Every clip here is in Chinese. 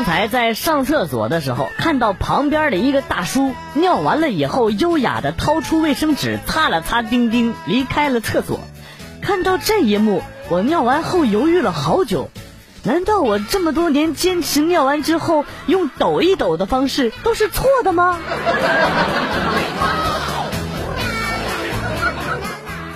刚才在上厕所的时候，看到旁边的一个大叔尿完了以后，优雅的掏出卫生纸擦了擦丁丁，离开了厕所。看到这一幕，我尿完后犹豫了好久。难道我这么多年坚持尿完之后用抖一抖的方式都是错的吗？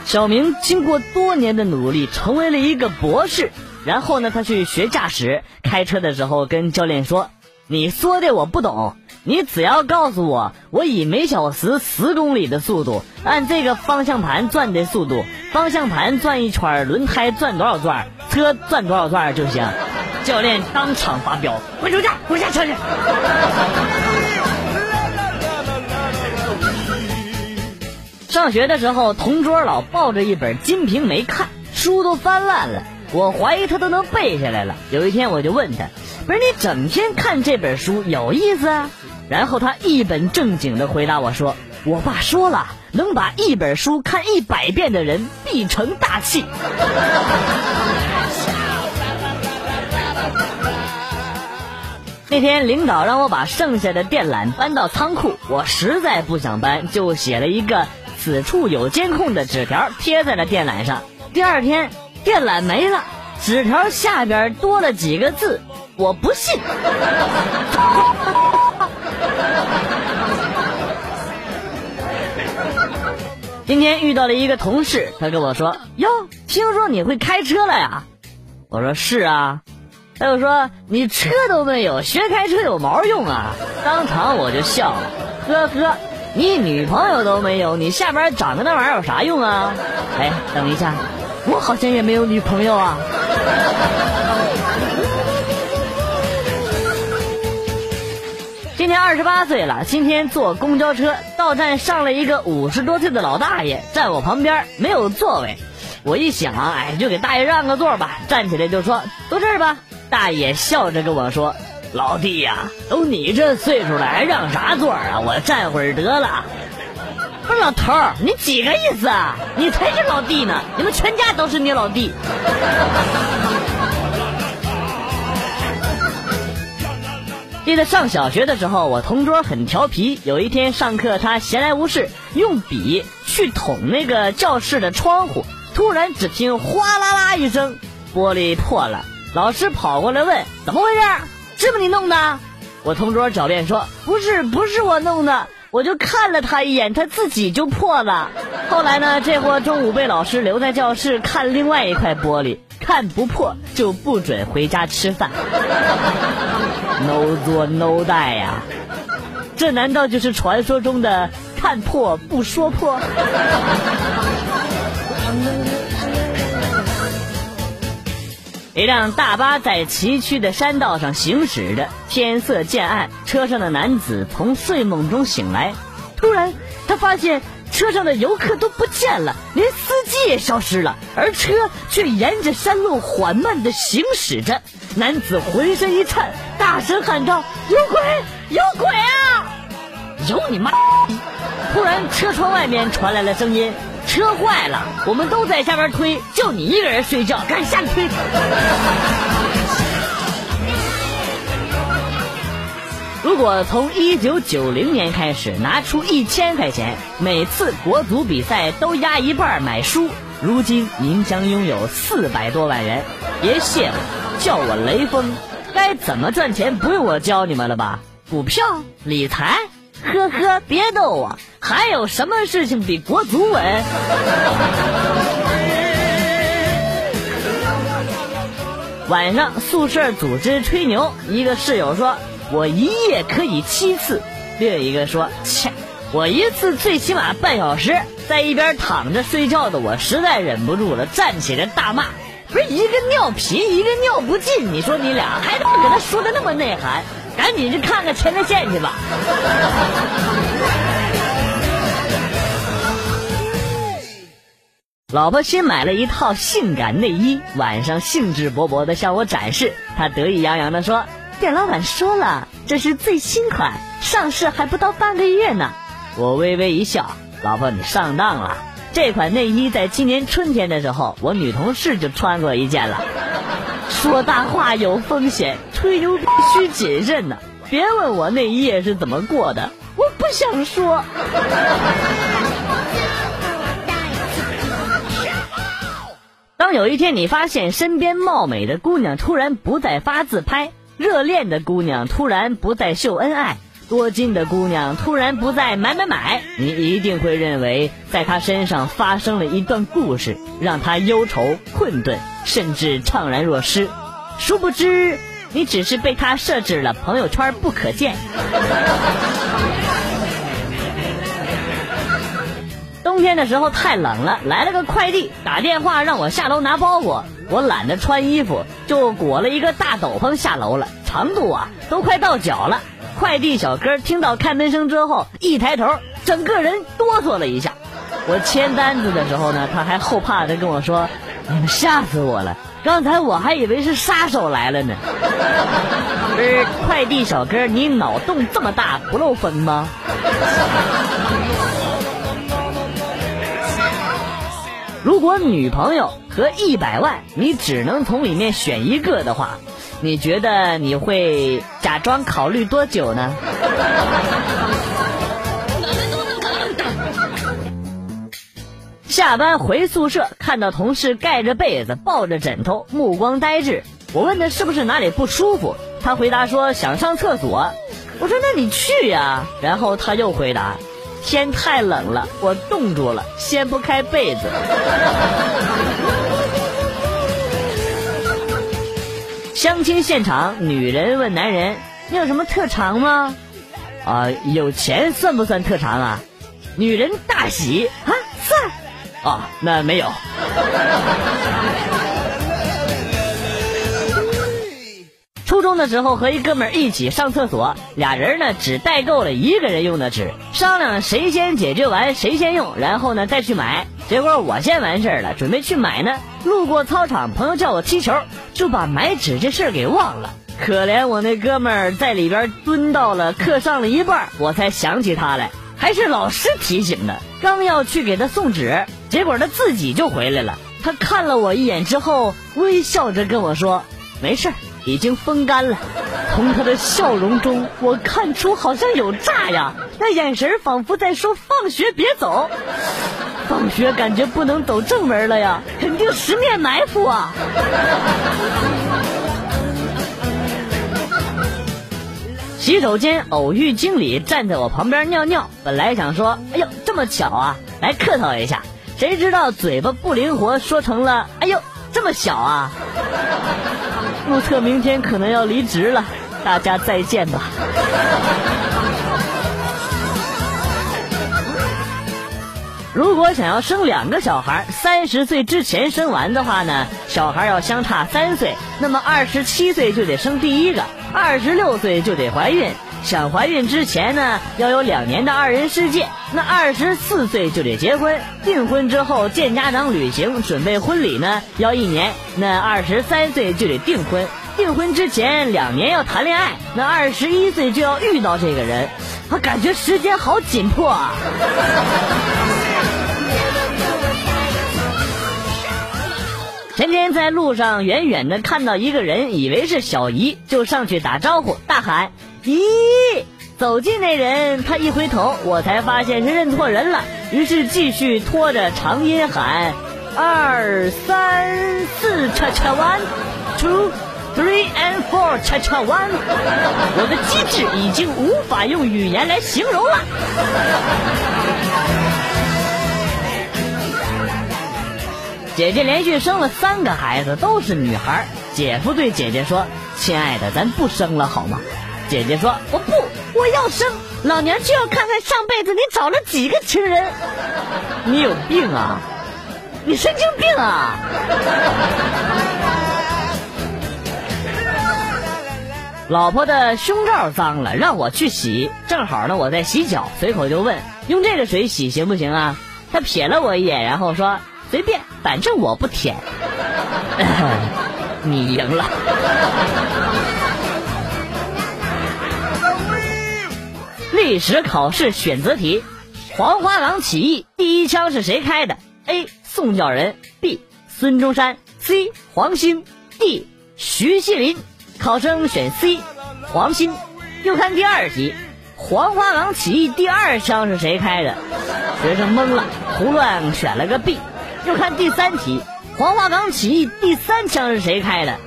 小明经过多年的努力，成为了一个博士。然后呢，他去学驾驶，开车的时候跟教练说：“你说的我不懂，你只要告诉我，我以每小时十公里的速度，按这个方向盘转的速度，方向盘转一圈，轮胎转多少转，车转多少转就行。”教练当场发飙：“滚出去，滚下车去！”上学的时候，同桌老抱着一本《金瓶梅》看，书都翻烂了。我怀疑他都能背下来了。有一天我就问他：“不是你整天看这本书有意思啊？”然后他一本正经的回答我说：“我爸说了，能把一本书看一百遍的人必成大器。”那天领导让我把剩下的电缆搬到仓库，我实在不想搬，就写了一个。此处有监控的纸条贴在了电缆上。第二天，电缆没了，纸条下边多了几个字：“我不信。”今天遇到了一个同事，他跟我说：“哟，听说你会开车了呀？”我说：“是啊。”他又说：“你车都没有，学开车有毛用啊！”当场我就笑了，呵呵。你女朋友都没有，你下边长的那玩意儿有啥用啊？哎，等一下，我好像也没有女朋友啊。今年二十八岁了，今天坐公交车到站上了一个五十多岁的老大爷，站我旁边没有座位。我一想，哎，就给大爷让个座吧，站起来就说坐这儿吧。大爷笑着跟我说。老弟呀，都你这岁数了，还让啥座啊？我站会儿得了。老头儿，你几个意思啊？你才是老弟呢，你们全家都是你老弟。记得上小学的时候，我同桌很调皮。有一天上课，他闲来无事，用笔去捅那个教室的窗户，突然只听哗啦啦一声，玻璃破了。老师跑过来问：“怎么回事？”是不是你弄的？我同桌狡辩说：“不是，不是我弄的，我就看了他一眼，他自己就破了。”后来呢，这货中午被老师留在教室看另外一块玻璃，看不破就不准回家吃饭。No 做 No 带呀，这难道就是传说中的看破不说破？一辆大巴在崎岖的山道上行驶着，天色渐暗，车上的男子从睡梦中醒来，突然他发现车上的游客都不见了，连司机也消失了，而车却沿着山路缓慢地行驶着。男子浑身一颤，大声喊道：“有鬼！有鬼啊！有你妈！”突然，车窗外面传来了声音。车坏了，我们都在下边推，就你一个人睡觉，赶紧下去推。如果从一九九零年开始拿出一千块钱，每次国足比赛都压一半买书，如今您将拥有四百多万元。别谢我，叫我雷锋。该怎么赚钱不用我教你们了吧？股票、理财。呵呵，别逗我！还有什么事情比国足稳？晚上宿舍组织吹牛，一个室友说：“我一夜可以七次。”另一个说：“切，我一次最起码半小时。”在一边躺着睡觉的我实在忍不住了，站起来大骂：“不是一个尿频，一个尿不尽，你说你俩还他妈搁那说的那么内涵？”赶紧去看看前列腺去吧。老婆新买了一套性感内衣，晚上兴致勃勃的向我展示。她得意洋洋的说：“店老板说了，这是最新款，上市还不到半个月呢。”我微微一笑：“老婆，你上当了。这款内衣在今年春天的时候，我女同事就穿过一件了。”说大话有风险。吹牛必须谨慎呐！别问我那一夜是怎么过的，我不想说。当有一天你发现身边貌美的姑娘突然不再发自拍，热恋的姑娘突然不再秀恩爱，多金的姑娘突然不再买买买，你一定会认为在她身上发生了一段故事，让她忧愁困顿，甚至怅然若失。殊不知，你只是被她设置了朋友圈不可见。冬天的时候太冷了，来了个快递，打电话让我下楼拿包裹。我懒得穿衣服，就裹了一个大斗篷下楼了，长度啊都快到脚了。快递小哥听到开门声之后，一抬头，整个人哆嗦了一下。我签单子的时候呢，他还后怕的跟我说：“你们吓死我了，刚才我还以为是杀手来了呢。”不是快递小哥，你脑洞这么大，不漏风吗？如果女朋友和一百万，你只能从里面选一个的话，你觉得你会假装考虑多久呢？下班回宿舍，看到同事盖着被子抱着枕头，目光呆滞。我问他是不是哪里不舒服，他回答说想上厕所。我说那你去呀。然后他又回答。天太冷了，我冻住了，掀不开被子。相亲现场，女人问男人：“你有什么特长吗？”啊，有钱算不算特长啊？女人大喜啊，算。啊，那没有。中的时候和一哥们儿一起上厕所，俩人呢只带够了一个人用的纸，商量谁先解决完谁先用，然后呢再去买。结果我先完事儿了，准备去买呢，路过操场，朋友叫我踢球，就把买纸这事儿给忘了。可怜我那哥们儿在里边蹲到了课上了一半，我才想起他来，还是老师提醒的。刚要去给他送纸，结果他自己就回来了。他看了我一眼之后，微笑着跟我说：“没事儿。”已经风干了，从他的笑容中，我看出好像有诈呀。那眼神仿佛在说：“放学别走，放学感觉不能走正门了呀，肯定十面埋伏啊。”洗手间偶遇经理站在我旁边尿尿，本来想说：“哎呦，这么巧啊，来客套一下。”谁知道嘴巴不灵活，说成了：“哎呦，这么小啊。”目测明天可能要离职了，大家再见吧。如果想要生两个小孩，三十岁之前生完的话呢，小孩要相差三岁，那么二十七岁就得生第一个，二十六岁就得怀孕。想怀孕之前呢，要有两年的二人世界。那二十四岁就得结婚，订婚之后见家长、旅行、准备婚礼呢，要一年。那二十三岁就得订婚，订婚之前两年要谈恋爱。那二十一岁就要遇到这个人，我感觉时间好紧迫啊！前天在路上远远的看到一个人，以为是小姨，就上去打招呼，大喊。咦，走近那人，他一回头，我才发现是认错人了。于是继续拖着长音喊：二三四，恰恰 one，two three and four，恰恰 one。我的机智已经无法用语言来形容了。姐姐连续生了三个孩子，都是女孩。姐夫对姐姐说：“亲爱的，咱不生了好吗？”姐姐说：“我不，我要生。老娘就要看看上辈子你找了几个情人。你有病啊！你神经病啊！”老婆的胸罩脏了，让我去洗。正好呢，我在洗脚，随口就问：“用这个水洗行不行啊？”他瞥了我一眼，然后说：“随便，反正我不舔。”你赢了。历史考试选择题：黄花岗起义第一枪是谁开的？A. 宋教仁 B. 孙中山 C. 黄兴 D. 徐锡林。考生选 C，黄兴。又看第二题，黄花岗起义第二枪是谁开的？学生懵了，胡乱选了个 B。又看第三题，黄花岗起义第三枪是谁开的？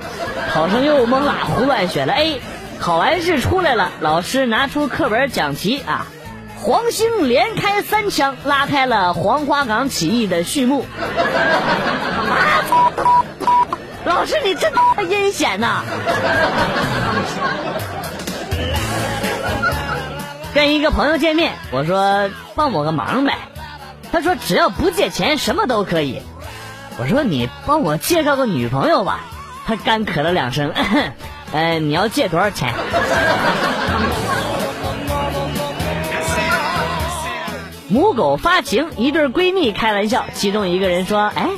考生又懵了，胡乱选了 A。考完试出来了，老师拿出课本讲题啊，黄兴连开三枪，拉开了黄花岗起义的序幕。老师，你真阴险呐！跟一个朋友见面，我说帮我个忙呗，他说只要不借钱，什么都可以。我说你帮我介绍个女朋友吧，他干咳了两声，嗯，你要借多少钱？母狗发情，一对闺蜜开玩笑，其中一个人说：“哎，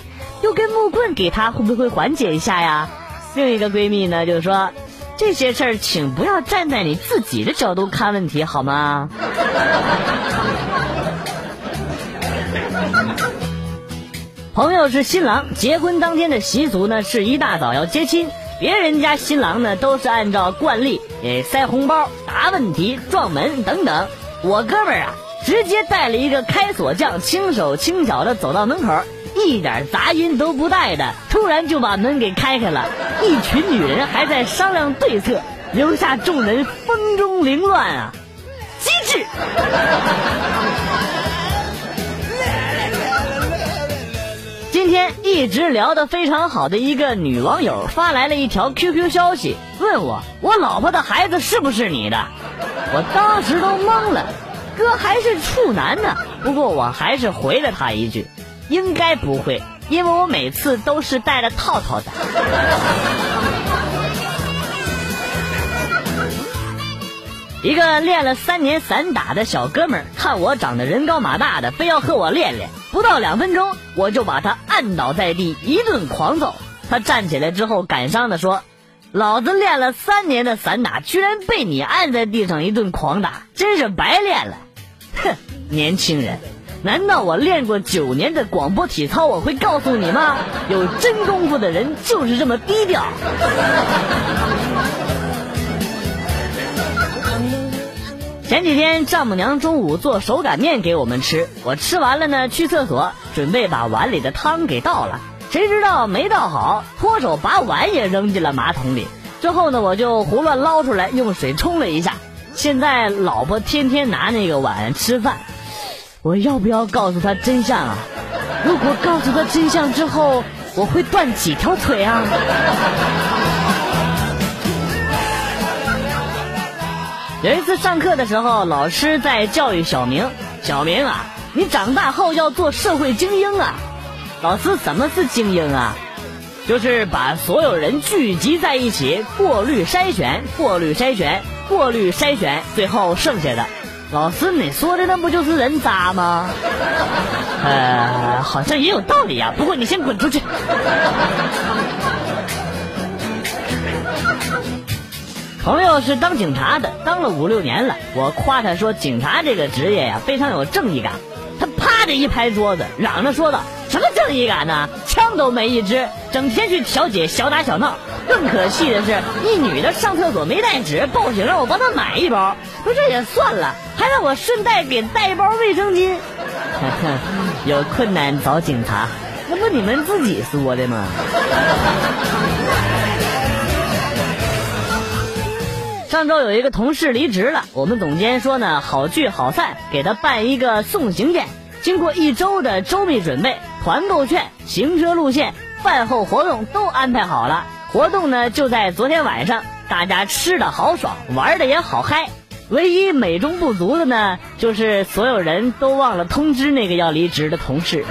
用根木棍给她，会不会缓解一下呀？”另一个闺蜜呢，就说。这些事儿，请不要站在你自己的角度看问题，好吗？朋友是新郎，结婚当天的习俗呢是一大早要接亲，别人家新郎呢都是按照惯例，给塞红包、答问题、撞门等等。我哥们儿啊，直接带了一个开锁匠，轻手轻脚的走到门口。一点杂音都不带的，突然就把门给开开了，一群女人还在商量对策，留下众人风中凌乱啊！机智。天一直聊得非常好的一个女网友发来了一条 QQ 消息，问我我老婆的孩子是不是你的？我当时都懵了，哥还是处男呢。不过我还是回了她一句。应该不会，因为我每次都是带着套套的。一个练了三年散打的小哥们儿，看我长得人高马大的，非要和我练练。不到两分钟，我就把他按倒在地，一顿狂揍。他站起来之后，感伤的说：“老子练了三年的散打，居然被你按在地上一顿狂打，真是白练了。”哼，年轻人。难道我练过九年的广播体操，我会告诉你吗？有真功夫的人就是这么低调。前几天丈母娘中午做手擀面给我们吃，我吃完了呢，去厕所准备把碗里的汤给倒了，谁知道没倒好，脱手把碗也扔进了马桶里。之后呢，我就胡乱捞出来，用水冲了一下。现在老婆天天拿那个碗吃饭。我要不要告诉她真相啊？如果告诉她真相之后，我会断几条腿啊？有一次上课的时候，老师在教育小明：“小明啊，你长大后要做社会精英啊！”老师，什么是精英啊？就是把所有人聚集在一起，过滤筛选，过滤筛选，过滤筛选，最后剩下的。老师，你说的那不就是人渣吗？呃，好像也有道理啊。不过你先滚出去。朋友是当警察的，当了五六年了。我夸他说，警察这个职业呀，非常有正义感。他啪的一拍桌子，嚷着说道：“什么正义感呢？枪都没一支，整天去调解小打小闹。更可气的是，一女的上厕所没带纸，报警让我帮她买一包。说这也算了。”还让我顺带给带一包卫生巾，有困难找警察，那不你们自己说的吗？上周有一个同事离职了，我们总监说呢，好聚好散，给他办一个送行宴。经过一周的周密准备，团购券、行车路线、饭后活动都安排好了。活动呢就在昨天晚上，大家吃的好爽，玩的也好嗨。唯一美中不足的呢，就是所有人都忘了通知那个要离职的同事。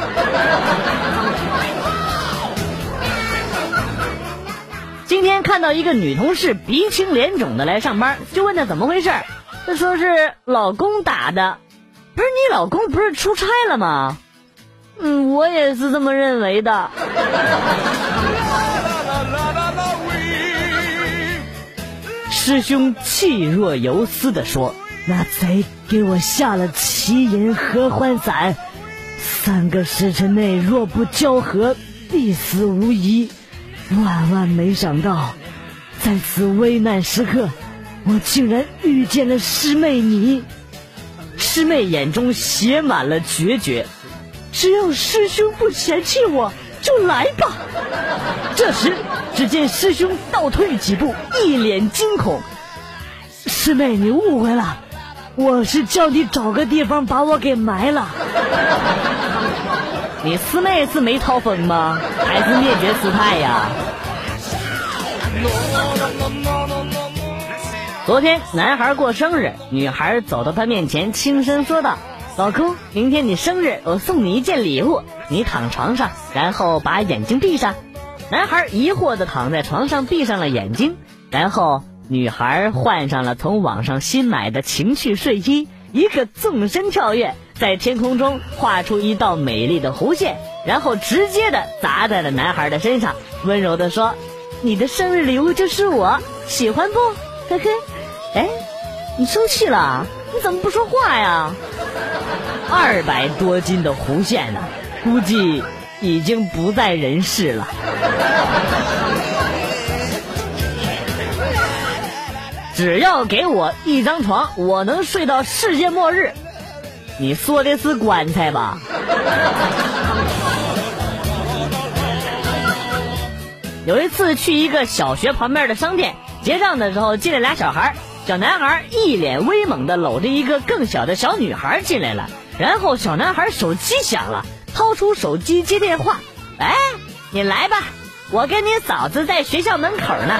今天看到一个女同事鼻青脸肿的来上班，就问她怎么回事，她说是老公打的。不是你老公不是出差了吗？嗯，我也是这么认为的。师兄气若游丝的说：“那贼给我下了奇淫合欢散，三个时辰内若不交合，必死无疑。万万没想到，在此危难时刻，我竟然遇见了师妹你。师妹眼中写满了决绝，只要师兄不嫌弃我，就来吧。这时，只见师兄倒退几步，一脸惊恐。师妹，你误会了，我是叫你找个地方把我给埋了。你师妹是没掏风吗？还是灭绝师太呀？昨天男孩过生日，女孩走到他面前，轻声说道：“老公，明天你生日，我送你一件礼物。你躺床上，然后把眼睛闭上。”男孩疑惑的躺在床上，闭上了眼睛，然后女孩换上了从网上新买的情趣睡衣，一个纵身跳跃，在天空中画出一道美丽的弧线，然后直接的砸在了男孩的身上，温柔的说：“你的生日礼物就是我，喜欢不？嘿嘿。”哎，你生气了？你怎么不说话呀？二百多斤的弧线呢，估计已经不在人世了。只要给我一张床，我能睡到世界末日。你说的是棺材吧？有一次去一个小学旁边的商店结账的时候，进来俩小孩。小男孩一脸威猛的搂着一个更小的小女孩进来了，然后小男孩手机响了，掏出手机接电话。哎，你来吧，我跟你嫂子在学校门口呢。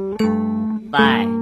拜。